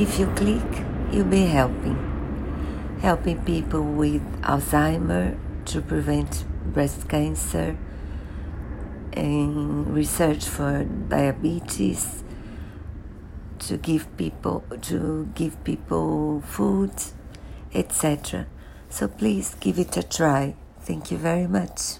If you click, you'll be helping. Helping people with Alzheimer to prevent breast cancer, and research for diabetes, to give people to give people food, etc. So please give it a try. Thank you very much.